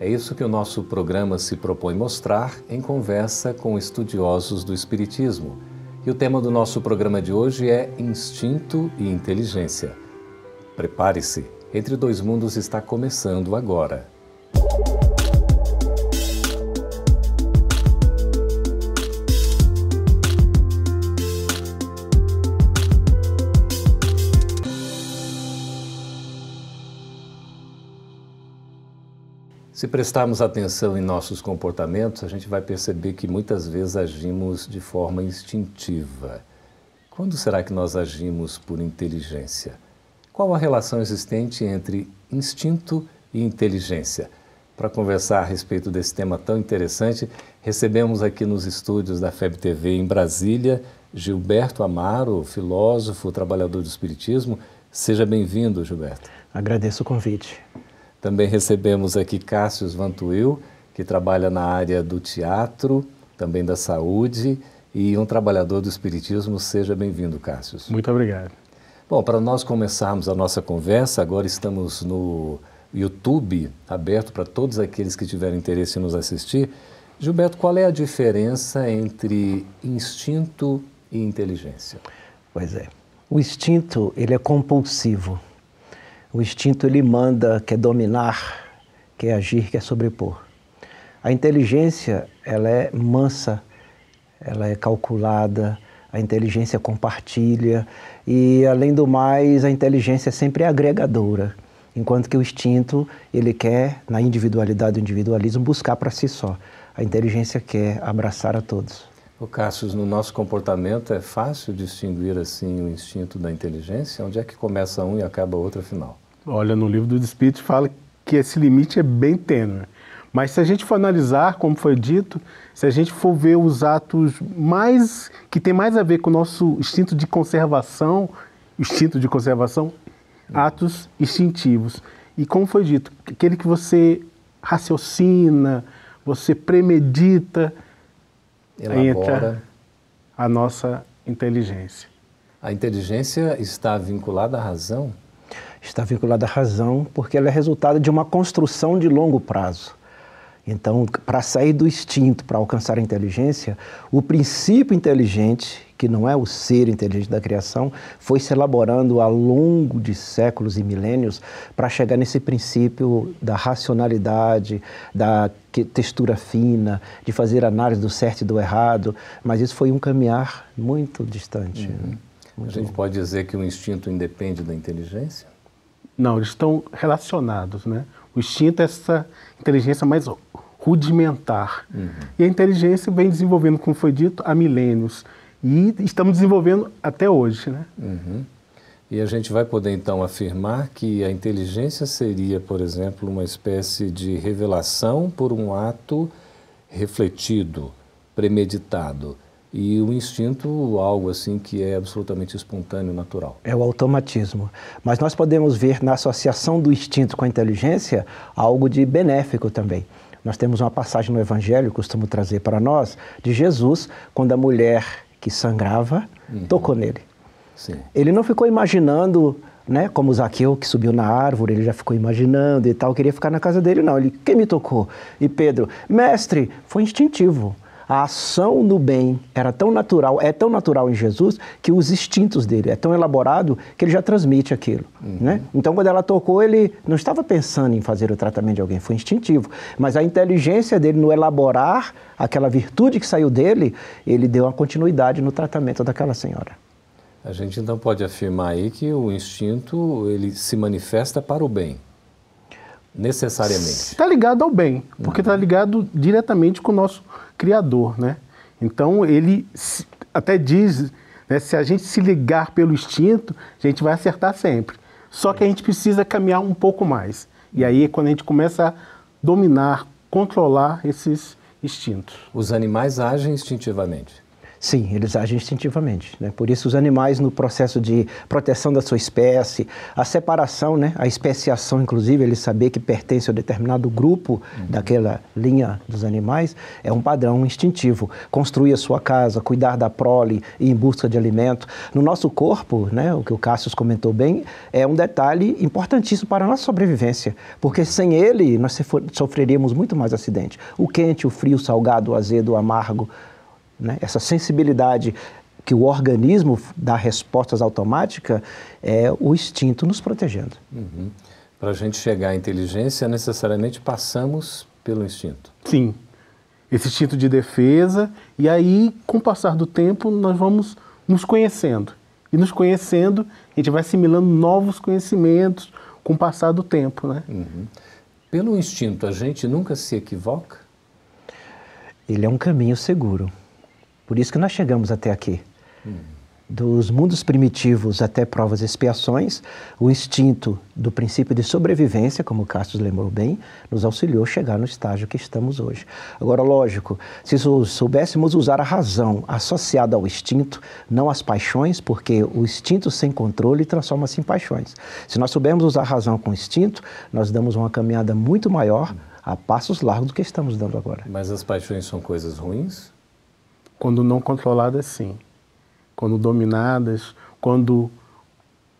É isso que o nosso programa se propõe mostrar em conversa com estudiosos do Espiritismo. E o tema do nosso programa de hoje é Instinto e Inteligência. Prepare-se, Entre Dois Mundos está começando agora. Se prestarmos atenção em nossos comportamentos, a gente vai perceber que muitas vezes agimos de forma instintiva. Quando será que nós agimos por inteligência? Qual a relação existente entre instinto e inteligência? Para conversar a respeito desse tema tão interessante, recebemos aqui nos estúdios da FEB TV em Brasília Gilberto Amaro, filósofo, trabalhador do Espiritismo. Seja bem-vindo, Gilberto. Agradeço o convite. Também recebemos aqui Cássio Vantuil, que trabalha na área do teatro, também da saúde e um trabalhador do espiritismo. Seja bem-vindo, Cássio. Muito obrigado. Bom, para nós começarmos a nossa conversa, agora estamos no YouTube, aberto para todos aqueles que tiverem interesse em nos assistir. Gilberto, qual é a diferença entre instinto e inteligência? Pois é. O instinto, ele é compulsivo. O instinto ele manda, quer dominar, quer agir, quer sobrepor. A inteligência, ela é mansa, ela é calculada, a inteligência compartilha e, além do mais, a inteligência é sempre agregadora, enquanto que o instinto, ele quer, na individualidade do individualismo, buscar para si só. A inteligência quer abraçar a todos. O Cassius, no nosso comportamento é fácil distinguir assim o instinto da inteligência? Onde é que começa um e acaba outro afinal? Olha, no livro dos Espíritos fala que esse limite é bem tênue. Mas se a gente for analisar, como foi dito, se a gente for ver os atos mais que tem mais a ver com o nosso instinto de conservação, instinto de conservação, atos instintivos. E como foi dito, aquele que você raciocina, você premedita, Elabora. entra a nossa inteligência. A inteligência está vinculada à razão? Está vinculada à razão, porque ela é resultado de uma construção de longo prazo. Então, para sair do instinto, para alcançar a inteligência, o princípio inteligente, que não é o ser inteligente da criação, foi se elaborando ao longo de séculos e milênios para chegar nesse princípio da racionalidade, da textura fina, de fazer análise do certo e do errado, mas isso foi um caminhar muito distante. Uhum. Muito a gente pode dizer que o instinto independe da inteligência? Não, eles estão relacionados, né? O instinto é essa inteligência mais rudimentar. Uhum. E a inteligência vem desenvolvendo, como foi dito, há milênios. E estamos desenvolvendo até hoje, né? Uhum. E a gente vai poder então afirmar que a inteligência seria, por exemplo, uma espécie de revelação por um ato refletido, premeditado e o instinto algo assim que é absolutamente espontâneo, natural. É o automatismo. Mas nós podemos ver na associação do instinto com a inteligência algo de benéfico também. Nós temos uma passagem no Evangelho, costumo trazer para nós, de Jesus, quando a mulher que sangrava uhum. tocou nele. Sim. Ele não ficou imaginando, né, como Zaqueu que subiu na árvore, ele já ficou imaginando e tal, queria ficar na casa dele, não. Ele, quem me tocou? E Pedro, mestre, foi instintivo a ação no bem era tão natural, é tão natural em Jesus, que os instintos dele é tão elaborado que ele já transmite aquilo. Uhum. Né? Então, quando ela tocou, ele não estava pensando em fazer o tratamento de alguém, foi instintivo. Mas a inteligência dele no elaborar aquela virtude que saiu dele, ele deu uma continuidade no tratamento daquela senhora. A gente então pode afirmar aí que o instinto ele se manifesta para o bem necessariamente. Está ligado ao bem, porque está ligado diretamente com o nosso Criador, né? Então ele até diz, né, se a gente se ligar pelo instinto, a gente vai acertar sempre. Só que a gente precisa caminhar um pouco mais. E aí é quando a gente começa a dominar, controlar esses instintos. Os animais agem instintivamente. Sim, eles agem instintivamente. Né? Por isso, os animais, no processo de proteção da sua espécie, a separação, né? a especiação, inclusive, ele saber que pertence a determinado grupo uhum. daquela linha dos animais, é um padrão instintivo. Construir a sua casa, cuidar da prole, ir em busca de alimento. No nosso corpo, né? o que o Cassius comentou bem, é um detalhe importantíssimo para a nossa sobrevivência, porque sem ele nós sofreríamos muito mais acidente. O quente, o frio, o salgado, o azedo, o amargo né? Essa sensibilidade que o organismo dá respostas automáticas é o instinto nos protegendo. Uhum. Para a gente chegar à inteligência, necessariamente passamos pelo instinto. Sim. Esse instinto de defesa, e aí, com o passar do tempo, nós vamos nos conhecendo. E nos conhecendo, a gente vai assimilando novos conhecimentos com o passar do tempo. Né? Uhum. Pelo instinto, a gente nunca se equivoca? Ele é um caminho seguro. Por isso que nós chegamos até aqui. Dos mundos primitivos até provas e expiações, o instinto do princípio de sobrevivência, como o Cassius lembrou bem, nos auxiliou a chegar no estágio que estamos hoje. Agora, lógico, se soubéssemos usar a razão associada ao instinto, não as paixões, porque o instinto sem controle transforma-se em paixões. Se nós soubermos usar a razão com o instinto, nós damos uma caminhada muito maior a passos largos do que estamos dando agora. Mas as paixões são coisas ruins? Quando não controladas, sim. Quando dominadas, quando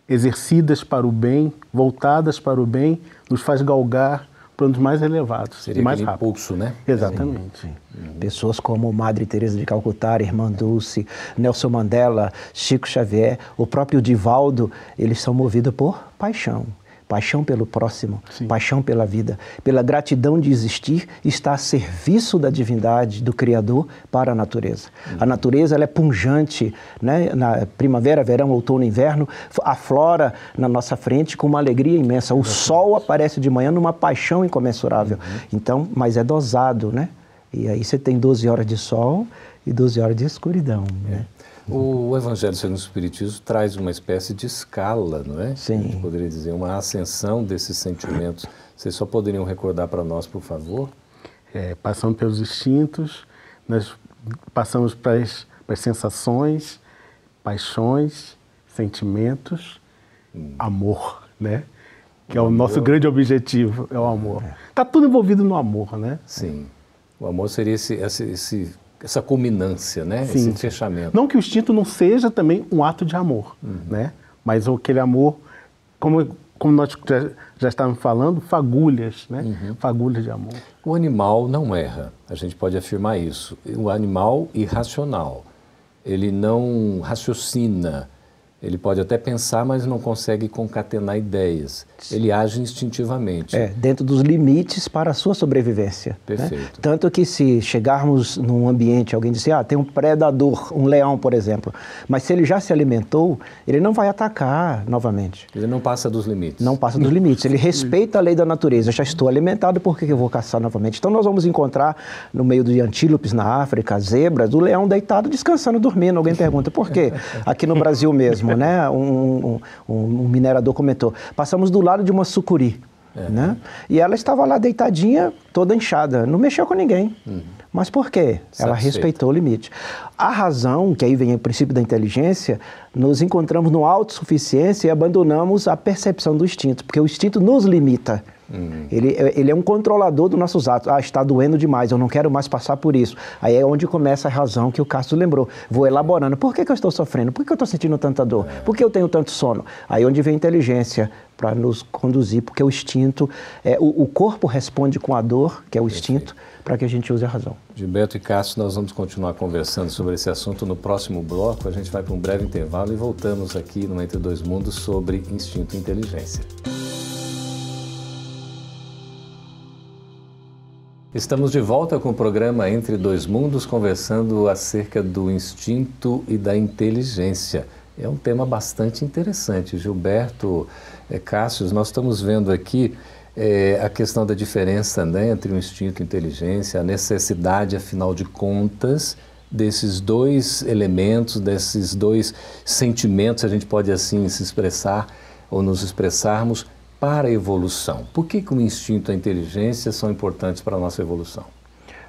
exercidas para o bem, voltadas para o bem, nos faz galgar planos mais elevados Seria e mais rápido. impulso, né? Exatamente. Sim, sim. Uhum. Pessoas como Madre Teresa de Calcutá, Irmã Dulce, Nelson Mandela, Chico Xavier, o próprio Divaldo, eles são movidos por paixão paixão pelo próximo, Sim. paixão pela vida, pela gratidão de existir, está a serviço da divindade, do Criador para a natureza. Uhum. A natureza ela é punjante, né? na primavera, verão, outono, inverno, aflora na nossa frente com uma alegria imensa. O uhum. sol aparece de manhã numa paixão incomensurável. Uhum. Então, mas é dosado, né? E aí você tem 12 horas de sol e 12 horas de escuridão, né? O Evangelho segundo o Espiritismo traz uma espécie de escala, não é? Sim. A gente poderia dizer, uma ascensão desses sentimentos. Vocês só poderiam recordar para nós, por favor? É, passando pelos instintos, nós passamos para as, para as sensações, paixões, sentimentos, hum. amor, né? Que o é o amor. nosso grande objetivo, é o amor. Está é. tudo envolvido no amor, né? Sim. O amor seria esse, esse, esse essa culminância, né? Sim. Esse fechamento. Não que o instinto não seja também um ato de amor, uhum. né? Mas aquele amor, como, como nós já, já estávamos falando, fagulhas, né? Uhum. Fagulhas de amor. O animal não erra, a gente pode afirmar isso. O animal irracional, ele não raciocina, ele pode até pensar, mas não consegue concatenar ideias. Ele age instintivamente. É, dentro dos limites para a sua sobrevivência. Né? Perfeito. Né? Tanto que se chegarmos num ambiente, alguém disser, ah, tem um predador, um leão, por exemplo, mas se ele já se alimentou, ele não vai atacar novamente. Ele não passa dos limites. Não passa dos limites. Ele respeita a lei da natureza. Eu já estou alimentado, por que eu vou caçar novamente? Então nós vamos encontrar no meio de antílopes na África, zebras, o leão deitado, descansando, dormindo. Alguém pergunta, por quê? Aqui no Brasil mesmo né? Um, um, um, minerador comentou. Passamos do lado de uma sucuri, é. né? E ela estava lá deitadinha, toda inchada, não mexeu com ninguém. Uhum. Mas por quê? Ela respeitou o limite. A razão, que aí vem o princípio da inteligência, nos encontramos no autossuficiência e abandonamos a percepção do instinto, porque o instinto nos limita. Uhum. Ele, ele é um controlador dos nossos atos. Ah, está doendo demais, eu não quero mais passar por isso. Aí é onde começa a razão que o Castro lembrou. Vou elaborando. Por que, que eu estou sofrendo? Por que eu estou sentindo tanta dor? É. Por que eu tenho tanto sono? Aí é onde vem a inteligência para nos conduzir, porque o instinto, é, o, o, corpo responde com a dor, que é o instinto, para que a gente use a razão. Gilberto e Cássio, nós vamos continuar conversando sobre esse assunto no próximo bloco. A gente vai para um breve intervalo e voltamos aqui no Entre Dois Mundos sobre instinto e inteligência. Estamos de volta com o programa Entre Dois Mundos, conversando acerca do instinto e da inteligência. É um tema bastante interessante. Gilberto, é, Cássio, nós estamos vendo aqui é, a questão da diferença né, entre o instinto e a inteligência, a necessidade, afinal de contas, desses dois elementos, desses dois sentimentos, a gente pode assim se expressar ou nos expressarmos para a evolução? Por que, que o instinto e a inteligência são importantes para a nossa evolução?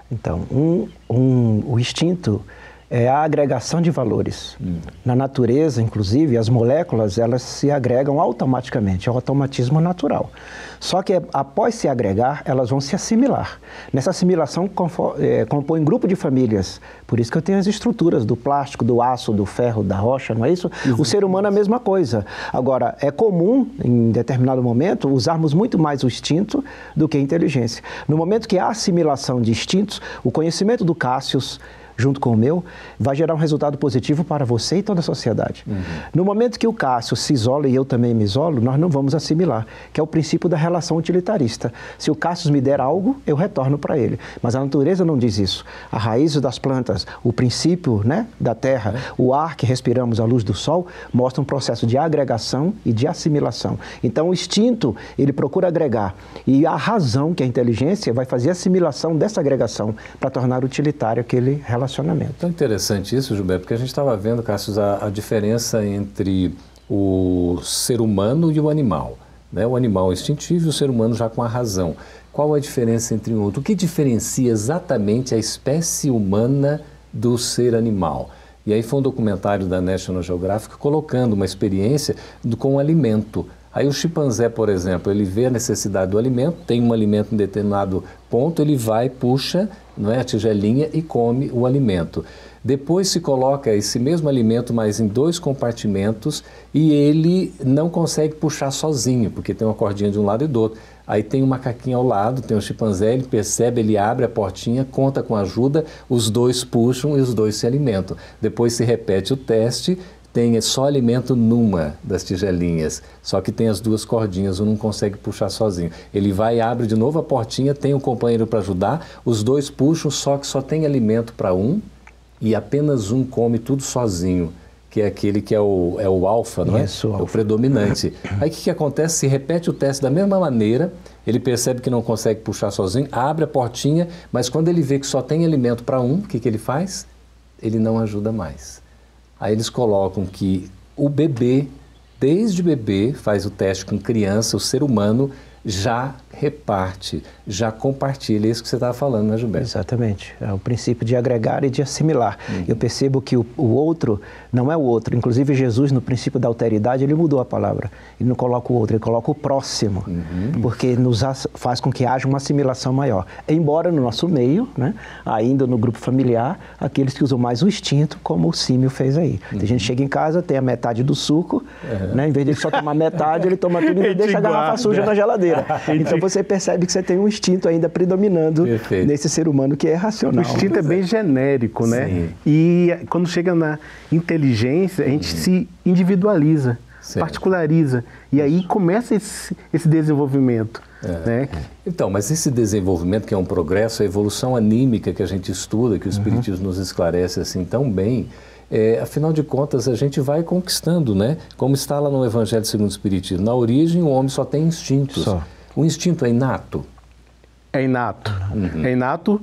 Então, um, um, o instinto é a agregação de valores. Hum. Na natureza, inclusive, as moléculas elas se agregam automaticamente, é o automatismo natural. Só que após se agregar, elas vão se assimilar. Nessa assimilação é, compõe grupo de famílias. Por isso que eu tenho as estruturas do plástico, do aço, do ferro, da rocha, não é isso? Exatamente. O ser humano é a mesma coisa. Agora, é comum, em determinado momento, usarmos muito mais o instinto do que a inteligência. No momento que há assimilação de instintos, o conhecimento do Cássius, junto com o meu, vai gerar um resultado positivo para você e toda a sociedade. Uhum. No momento que o Cássio se isola e eu também me isolo, nós não vamos assimilar, que é o princípio da relação utilitarista. Se o Cássio me der algo, eu retorno para ele. Mas a natureza não diz isso. A raiz das plantas, o princípio né, da terra, é. o ar que respiramos à luz do sol, mostra um processo de agregação e de assimilação. Então, o instinto, ele procura agregar. E a razão, que é a inteligência, vai fazer a assimilação dessa agregação para tornar utilitário aquele relacionamento relacionamento. Tão interessante isso, Gilberto, porque a gente estava vendo, Cássio, a, a, diferença entre o ser humano e o animal. Né? O animal instintivo e o ser humano já com a razão. Qual a diferença entre um outro? O que diferencia exatamente a espécie humana do ser animal? E aí foi um documentário da National Geographic colocando uma experiência do, com o alimento. Aí o chimpanzé, por exemplo, ele vê a necessidade do alimento, tem um alimento em determinado ponto, ele vai, puxa não é, a tigelinha e come o alimento. Depois se coloca esse mesmo alimento, mas em dois compartimentos, e ele não consegue puxar sozinho, porque tem uma cordinha de um lado e do outro. Aí tem um macaquinho ao lado, tem um chimpanzé, ele percebe, ele abre a portinha, conta com ajuda, os dois puxam e os dois se alimentam. Depois se repete o teste, tem só alimento numa das tigelinhas, só que tem as duas cordinhas, um não consegue puxar sozinho. Ele vai, abre de novo a portinha, tem um companheiro para ajudar, os dois puxam, só que só tem alimento para um e apenas um come tudo sozinho, que é aquele que é o, é o alfa, não é? Isso, é o predominante. Aí o que, que acontece? Se repete o teste da mesma maneira, ele percebe que não consegue puxar sozinho, abre a portinha, mas quando ele vê que só tem alimento para um, o que, que ele faz? Ele não ajuda mais. Aí eles colocam que o bebê, desde bebê, faz o teste com criança, o ser humano já reparte, já compartilha. É isso que você estava falando, né, Gilberto? Exatamente. É o princípio de agregar e de assimilar. Uhum. Eu percebo que o, o, outro não é o outro. Inclusive, Jesus, no princípio da alteridade, ele mudou a palavra. Ele não coloca o outro, ele coloca o próximo. Uhum. Porque nos faz com que haja uma assimilação maior. Embora no nosso meio, né, ainda no grupo familiar, aqueles que usam mais o instinto, como o símio fez aí. Uhum. A gente chega em casa, tem a metade do suco, né, em vez de só tomar metade, ele toma tudo e deixa a garrafa suja na geladeira. então você percebe que você tem um instinto ainda predominando Perfeito. nesse ser humano que é racional. O instinto é bem genérico, né? Sim. E quando chega na inteligência, a gente uhum. se individualiza, certo. particulariza. E aí começa esse, esse desenvolvimento. É. Né? Então, mas esse desenvolvimento, que é um progresso, a evolução anímica que a gente estuda, que o Espiritismo uhum. nos esclarece assim tão bem, é, afinal de contas, a gente vai conquistando, né? Como está lá no Evangelho segundo o Espiritismo. Na origem, o homem só tem instintos. Só. O instinto é inato? É inato. Uhum. É inato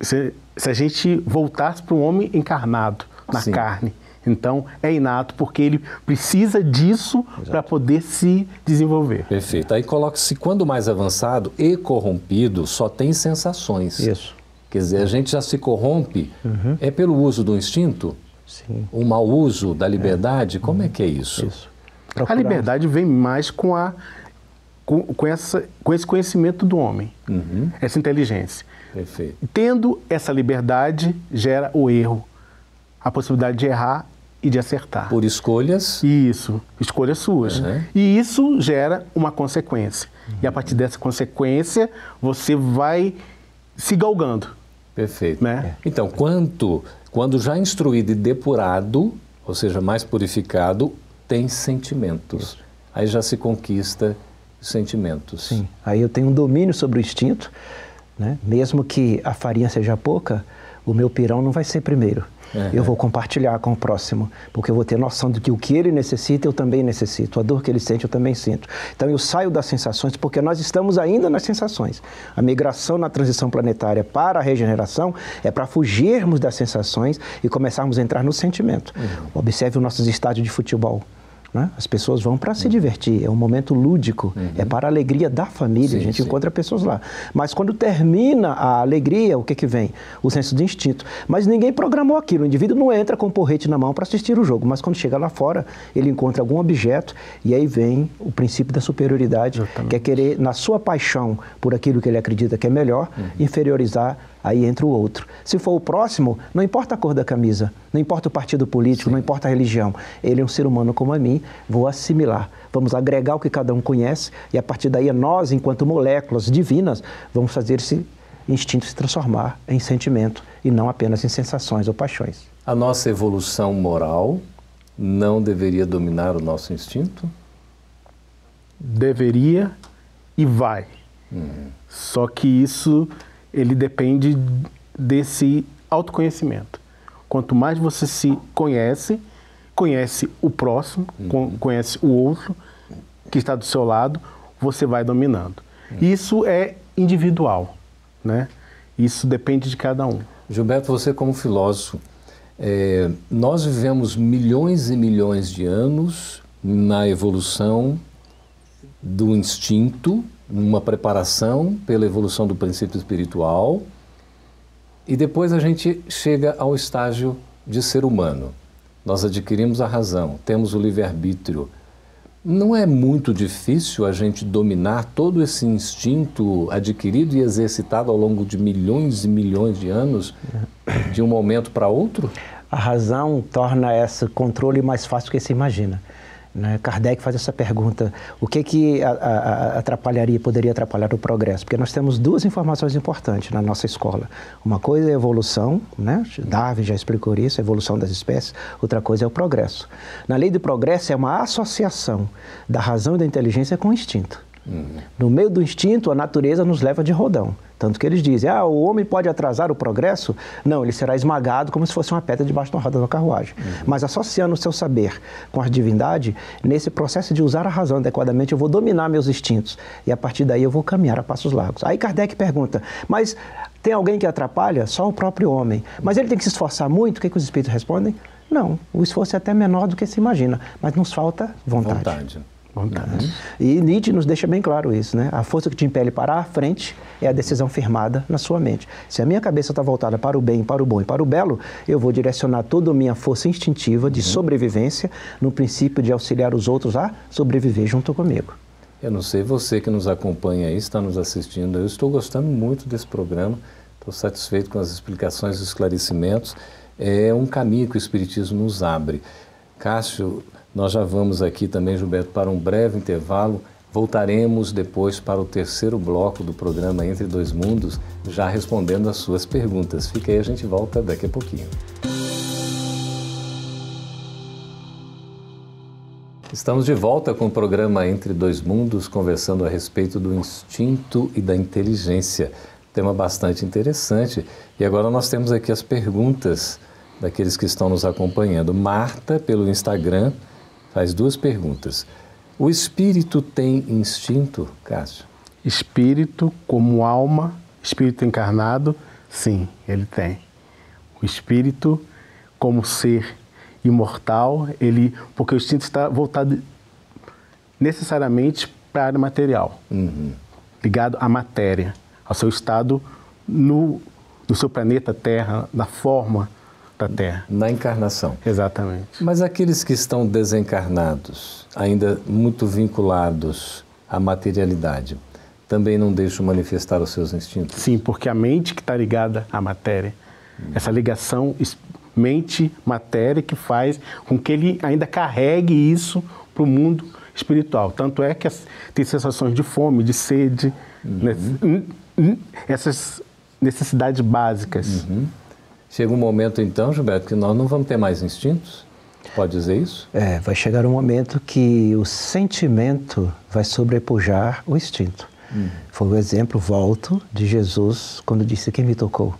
se, se, a gente voltasse para um homem encarnado, na Sim. carne. Então, é inato porque ele precisa disso para poder se desenvolver. Perfeito. Aí coloca-se, quando mais avançado e corrompido, só tem sensações. Isso. Quer dizer, a gente já se corrompe uhum. é pelo uso do instinto? Sim. O mau uso da liberdade? É. Como é que é isso? isso. A liberdade vem mais com, a, com, com, essa, com esse conhecimento do homem, uhum. essa inteligência. Perfeito. Tendo essa liberdade, gera o erro, a possibilidade de errar e de acertar. Por escolhas? Isso, escolhas suas. Uhum. E isso gera uma consequência. Uhum. E a partir dessa consequência, você vai se galgando. Perfeito. Né? Então, quanto quando já instruído e depurado, ou seja, mais purificado, tem sentimentos. Aí já se conquista sentimentos. Sim. Aí eu tenho um domínio sobre o instinto, né? mesmo que a farinha seja pouca, o meu pirão não vai ser primeiro. Uhum. Eu vou compartilhar com o próximo, porque eu vou ter noção de que o que ele necessita, eu também necessito. A dor que ele sente, eu também sinto. Então eu saio das sensações, porque nós estamos ainda nas sensações. A migração na transição planetária para a regeneração é para fugirmos das sensações e começarmos a entrar no sentimento. Uhum. Observe os nossos estádios de futebol Né? As pessoas vão para se divertir, é um momento lúdico, uhum. é para a alegria da família, sim, a gente sim. encontra pessoas lá. Mas quando termina a alegria, o que, que vem? O senso de instinto. Mas ninguém programou aquilo, o indivíduo não entra com o porrete na mão para assistir o jogo, mas quando chega lá fora, ele encontra algum objeto e aí vem o princípio da superioridade, Exatamente. que é querer, na sua paixão por aquilo que ele acredita que é melhor, uhum. inferiorizar aí entra o outro. Se for o próximo, não importa a cor da camisa, não importa o partido político, Sim. não importa a religião. Ele é um ser humano como a mim, vou assimilar. Vamos agregar o que cada um conhece e a partir daí nós, enquanto moléculas divinas, vamos fazer esse instinto se transformar em sentimento e não apenas em sensações ou paixões. A nossa evolução moral não deveria dominar o nosso instinto? Deveria e vai. Uhum. Só que isso ele depende desse autoconhecimento. Quanto mais você se conhece, conhece o próximo, uhum. conhece o outro que está do seu lado, você vai dominando. Uhum. Isso é individual, né? Isso depende de cada um. Gilberto, você como filósofo, é, nós vivemos milhões e milhões de anos na evolução do instinto uma preparação pela evolução do princípio espiritual e depois a gente chega ao estágio de ser humano. Nós adquirimos a razão, temos o livre-arbítrio. Não é muito difícil a gente dominar todo esse instinto adquirido e exercitado ao longo de milhões e milhões de anos, de um momento para outro? A razão torna esse controle mais fácil do que se imagina. Né? Kardec faz essa pergunta: o que, que a, a, atrapalharia, poderia atrapalhar o progresso? Porque nós temos duas informações importantes na nossa escola. Uma coisa é a evolução, né? Darwin já explicou isso, a evolução das espécies. Outra coisa é o progresso. Na lei do progresso é uma associação da razão e da inteligência com o instinto. Uhum. No meio do instinto, a natureza nos leva de rodão. Tanto que eles dizem, ah, o homem pode atrasar o progresso? Não, ele será esmagado como se fosse uma pedra debaixo da roda da carruagem. Uhum. Mas associando o seu saber com a divindade, nesse processo de usar a razão adequadamente, eu vou dominar meus instintos. E a partir daí eu vou caminhar a passos largos. Aí Kardec pergunta, mas tem alguém que atrapalha? Só o próprio homem. Mas ele tem que se esforçar muito? O que, que os espíritos respondem? Não, o esforço é até menor do que se imagina, mas nos falta vontade. Vontade. Vontade. Uhum. E Nietzsche nos deixa bem claro isso, né? A força que te impele para a frente é a decisão firmada na sua mente. Se a minha cabeça está voltada para o bem, para o bom e para o belo, eu vou direcionar toda a minha força instintiva de uhum. sobrevivência no princípio de auxiliar os outros a sobreviver junto comigo. Eu não sei você que nos acompanha aí, está nos assistindo, eu estou gostando muito desse programa, estou satisfeito com as explicações e esclarecimentos. É um caminho que o Espiritismo nos abre. Cássio, nós já vamos aqui também, Gilberto, para um breve intervalo. Voltaremos depois para o terceiro bloco do programa Entre Dois Mundos, já respondendo as suas perguntas. Fica aí, a gente volta daqui a pouquinho. Estamos de volta com o programa Entre Dois Mundos, conversando a respeito do instinto e da inteligência. Tema bastante interessante. E agora nós temos aqui as perguntas daqueles que estão nos acompanhando. Marta, pelo Instagram, faz duas perguntas. O espírito tem instinto, Cássio? Espírito como alma, espírito encarnado, sim, ele tem. O espírito como ser imortal, ele, porque o instinto está voltado necessariamente para a área material, uhum. ligado à matéria, ao seu estado no, no seu planeta Terra, na forma da Terra. Na encarnação. Exatamente. Mas aqueles que estão desencarnados, ainda muito vinculados à materialidade, também não deixam manifestar os seus instintos? Sim, porque a mente que está ligada à matéria, hum. essa ligação mente-matéria que faz com que ele ainda carregue isso para o mundo espiritual. Tanto é que tem sensações de fome, de sede, uhum. né? essas necessidades básicas. Uhum. Chega um momento, então, Gilberto, que nós não vamos ter mais instintos? Pode dizer isso? É, vai chegar um momento que o sentimento vai sobrepujar o instinto. Hum. Foi o exemplo, volto, de Jesus quando disse quem me tocou.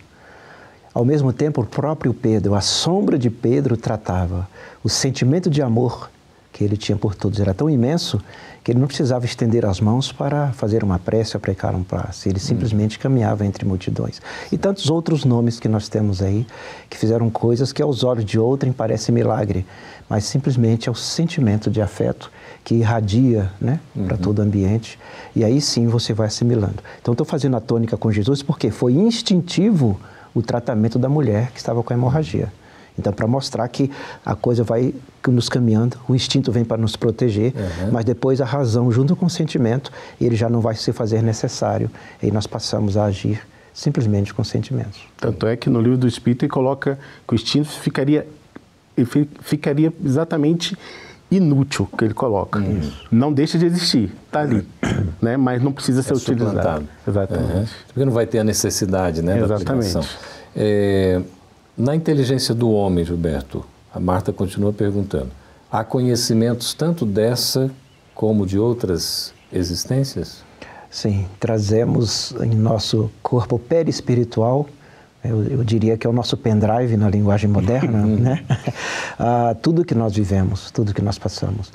Ao mesmo tempo, o próprio Pedro, a sombra de Pedro tratava o sentimento de amor que ele tinha por todos era tão imenso que ele não precisava estender as mãos para fazer uma prece ou pregar um passe. Ele simplesmente caminhava entre multidões. E tantos outros nomes que nós temos aí que fizeram coisas que aos olhos de outrem parece milagre, mas simplesmente é o sentimento de afeto que irradia né, uhum. para todo o ambiente. E aí sim você vai assimilando. Então estou fazendo a tônica com Jesus porque foi instintivo o tratamento da mulher que estava com hemorragia. Então, para mostrar que a coisa vai nos caminhando, o instinto vem para nos proteger, uhum. mas depois a razão, junto com o sentimento, ele já não vai se fazer necessário. E nós passamos a agir simplesmente com sentimentos. Tanto é que no livro do Espírito ele coloca que o instinto ficaria, ficaria exatamente inútil, que ele coloca. Isso. Não deixa de existir, está ali, né? mas não precisa ser é utilizado. Exatamente. Uhum. Porque não vai ter a necessidade né, Exatamente. da É, na inteligência do homem, Gilberto, a Marta continua perguntando: há conhecimentos tanto dessa como de outras existências? Sim, trazemos em nosso corpo perispiritual, eu, eu diria que é o nosso pendrive na linguagem moderna, né? ah, tudo que nós vivemos, tudo que nós passamos.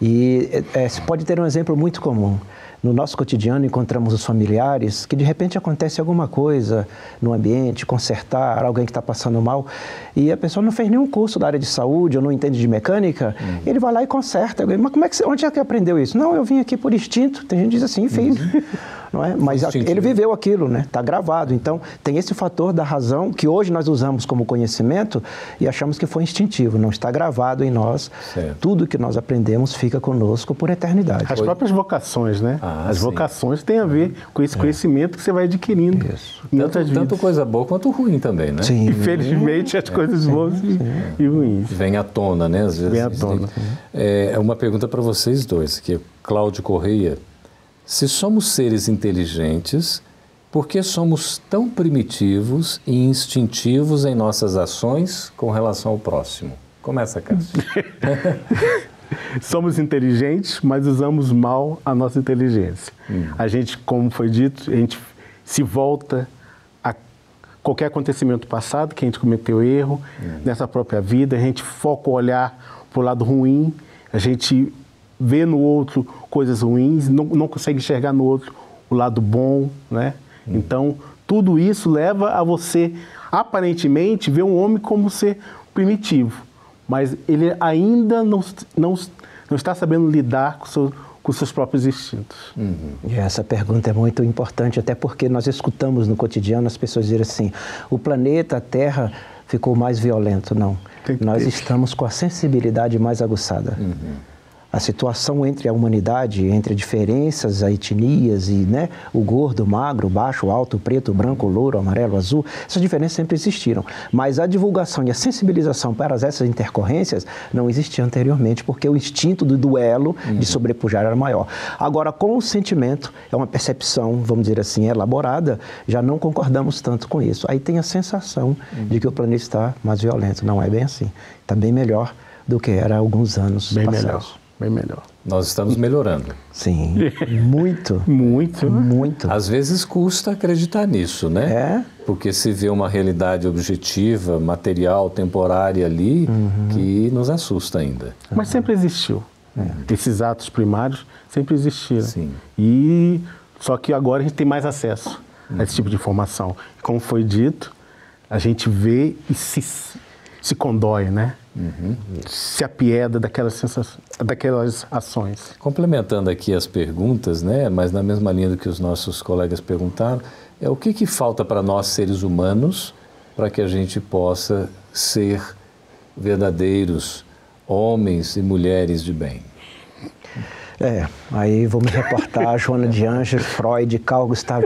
E é, se pode ter um exemplo muito comum no nosso cotidiano encontramos os familiares que de repente acontece alguma coisa no ambiente, consertar alguém que está passando mal e a pessoa não fez nenhum curso da área de saúde ou não entende de mecânica, uhum. ele vai lá e conserta. Mas como é que onde é que aprendeu isso? Não, eu vim aqui por instinto. Tem gente que diz assim, fez. Uhum. não é? Mas ele viveu aquilo, né? Está gravado. Então, tem esse fator da razão que hoje nós usamos como conhecimento e achamos que foi instintivo, não está gravado em nós. Certo. Tudo que nós aprendemos fica conosco por eternidade. As próprias vocações, né? Ah, As sim. vocações têm a ver com esse é. conhecimento que você vai adquirindo. Isso. Tanto, tanto, coisa boa quanto ruim também, né? Sim. Infelizmente, as é. coisas boas sim. e ruins. Vem à tona, né? Às vezes. Vem à tona. É, é uma pergunta para vocês dois, que é Cláudio Correia se somos seres inteligentes, por que somos tão primitivos e instintivos em nossas ações com relação ao próximo? Começa, Cássio. somos inteligentes, mas usamos mal a nossa inteligência. Hum. A gente, como foi dito, a gente se volta a qualquer acontecimento passado que a gente cometeu erro hum. nessa própria vida, a gente foca o olhar para o lado ruim, a gente vê no outro coisas ruins, não, não consegue enxergar no outro o lado bom, né? Hum. Então, tudo isso leva a você, aparentemente, ver um homem como ser primitivo, mas ele ainda não, não, não está sabendo lidar com, seu, com seus próprios instintos. Uhum. E essa pergunta é muito importante, até porque nós escutamos no cotidiano as pessoas dizerem assim: o planeta, a Terra ficou mais violento. Não. Nós ter. estamos com a sensibilidade mais aguçada. Uhum a situação entre a humanidade, entre diferenças, as etnias e né, o gordo, o magro, o baixo, o alto, o preto, o branco, o louro, o amarelo, o azul, essas diferenças sempre existiram. Mas a divulgação e a sensibilização para essas intercorrências não existia anteriormente, porque o instinto do duelo, uhum. de sobrepujar, era maior. Agora, com o sentimento, é uma percepção, vamos dizer assim, elaborada, já não concordamos tanto com isso. Aí tem a sensação uhum. de que o planeta está mais violento. Não é bem assim. Está bem melhor do que era há alguns anos bem passados. Melhor bem melhor. Nós estamos melhorando. Sim, muito. muito. Muito. Às vezes custa acreditar nisso, né? É. Porque se vê uma realidade objetiva, material, temporária ali, uhum. que nos assusta ainda. Mas sempre existiu. É. Esses atos primários sempre existiram. Sim. E só que agora a gente tem mais acesso uhum. a esse tipo de informação. Como foi dito, a gente vê e se, se condói, né? Uhum. Se apieda daquelas, sensações, daquelas ações. Complementando aqui as perguntas, né, mas na mesma linha do que os nossos colegas perguntaram, é o que, que falta para nós seres humanos para que a gente possa ser verdadeiros homens e mulheres de bem? É, aí vou me reportar a Joana de Anjos, Freud, Carl Gustav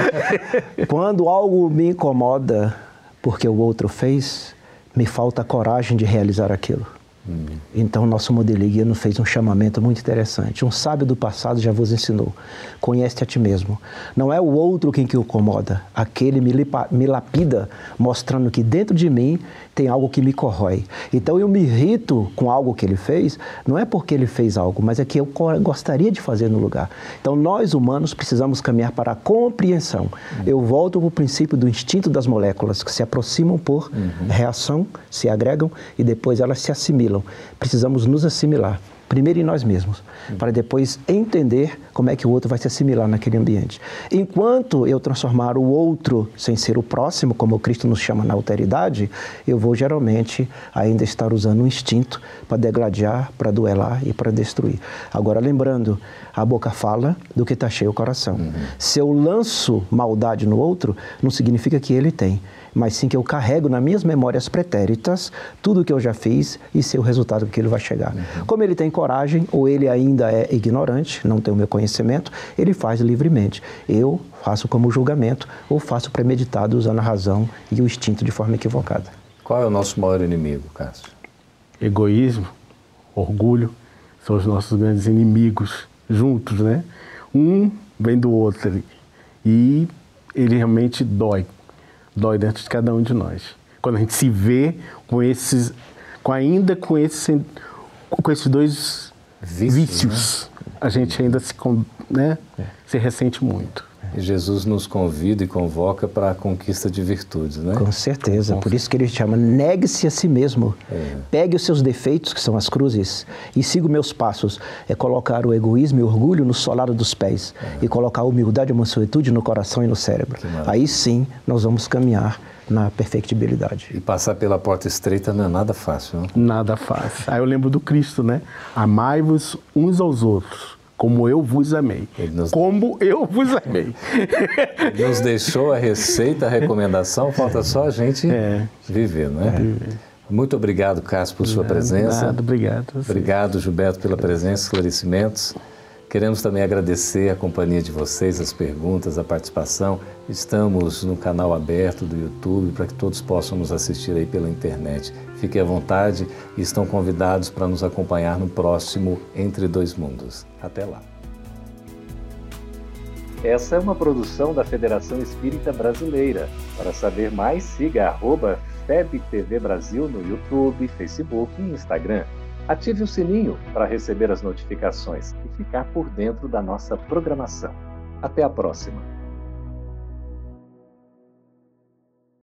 Quando algo me incomoda porque o outro fez, me falta coragem de realizar aquilo. Hum. Então, nosso modelo guia nos fez um chamamento muito interessante. Um sábio do passado já vos ensinou: conhece a ti mesmo. Não é o outro quem que o incomoda, aquele me, me lapida, mostrando que dentro de mim tem algo que me corrói. Então eu me irrito com algo que ele fez, não é porque ele fez algo, mas é que eu gostaria de fazer no lugar. Então nós humanos precisamos caminhar para a compreensão. Uhum. Eu volto para o princípio do instinto das moléculas que se aproximam por uhum. reação, se agregam e depois elas se assimilam assimilam. Precisamos nos assimilar primeiro em nós mesmos, para depois entender como é que o outro vai se assimilar naquele ambiente. Enquanto eu transformar o outro sem ser o próximo, como Cristo nos chama na alteridade, eu vou geralmente ainda estar usando um instinto para degladiar, para duelar e para destruir. Agora, lembrando, a boca fala do que está cheio o coração. Uhum. Se eu lanço maldade no outro, não significa que ele tem mas sim que eu carrego nas minhas memórias pretéritas tudo o que eu já fiz e sei o resultado que ele vai chegar. Uhum. Como ele tem coragem ou ele ainda é ignorante, não tem o meu conhecimento, ele faz livremente. Eu faço como julgamento ou faço premeditado usando a razão e o instinto de forma equivocada. Qual é o nosso maior inimigo, Cássio? Egoísmo, orgulho, são os nossos grandes inimigos juntos, né? Um vem do outro e ele realmente dói dói dentro de cada um de nós. Quando a gente se vê com esses, com ainda com esses, com esses dois vícios, vícios né? a gente ainda se, né, é. se ressente muito. E Jesus nos convida e convoca para a conquista de virtudes, né? Com certeza. Com Por isso que ele chama negue-se a si mesmo. É. Pegue os seus defeitos, que são as cruzes, e siga os meus passos. É colocar o egoísmo e o orgulho no solado dos pés é. e colocar a humildade e a mansuetude no coração e no cérebro. Aí sim nós vamos caminhar na perfectibilidade. E passar pela porta estreita não é nada fácil, não? Nada fácil. Aí eu lembro do Cristo, né? Amai-vos uns aos outros como eu vos amei. Nos... Como eu vos amei. Ele nos deixou a receita, a recomendação, falta só a gente é. viver, não é? é. Muito obrigado, Cássio, por sua presença. Obrigado, obrigado. Obrigado, Gilberto, pela presença, esclarecimentos. Queremos também agradecer a companhia de vocês, as perguntas, a participação. Estamos no canal aberto do YouTube para que todos possam nos assistir aí pela internet. Fiquem à vontade e estão convidados para nos acompanhar no próximo Entre Dois Mundos. Até lá. Essa é uma produção da Federação Espírita Brasileira. Para saber mais, siga arroba FebTV Brasil no YouTube, Facebook e Instagram. Ative o sininho para receber as notificações ficar por dentro da nossa programação. Até a próxima!